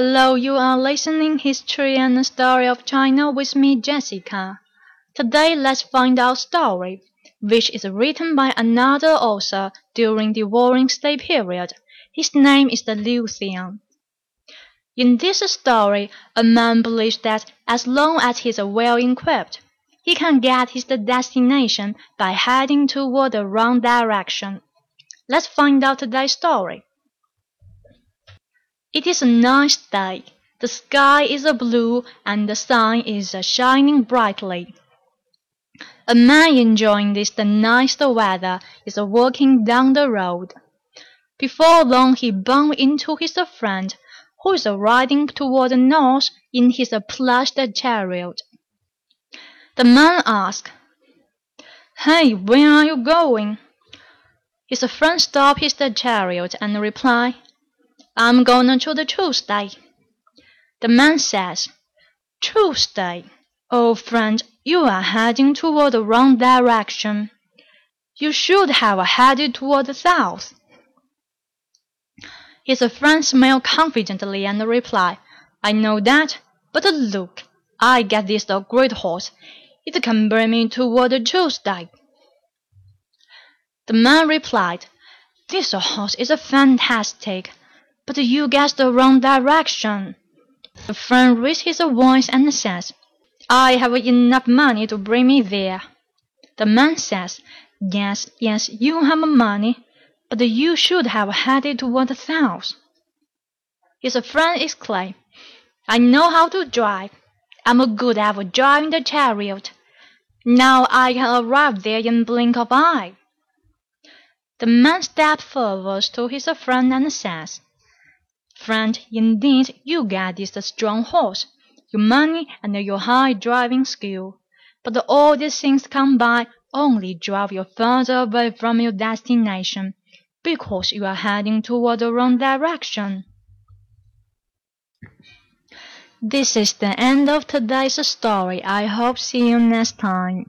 Hello, you are listening History and Story of China with me, Jessica. Today, let's find out story, which is written by another author during the Warring State period. His name is Liu Xiang. In this story, a man believes that as long as he is well equipped, he can get his destination by heading toward the wrong direction. Let's find out today's story. It is a nice day. The sky is blue and the sun is shining brightly. A man enjoying this the nice weather is walking down the road. Before long he bumped into his friend, who is riding toward the north in his plushed chariot. The man asked, Hey, where are you going? His friend stopped his chariot and replied, I'm going to the Chu State. The man says, Chu State. Oh, friend, you are heading toward the wrong direction. You should have headed toward the south. His friend smiled confidently and replied, I know that, but look, I get this great horse. It can bring me toward the Chu State. The man replied, This horse is fantastic. But you guessed the wrong direction. The friend raised his voice and says, I have enough money to bring me there. The man says, Yes, yes, you have money, but you should have headed toward the south. His friend exclaimed, I know how to drive. I'm a good at driving the chariot. Now I can arrive there in blink of eye. The man stepped forward to his friend and says, Friend, indeed you get this strong horse, your money and your high driving skill. But all these things combined only drive you further away from your destination, because you are heading toward the wrong direction. This is the end of today's story. I hope see you next time.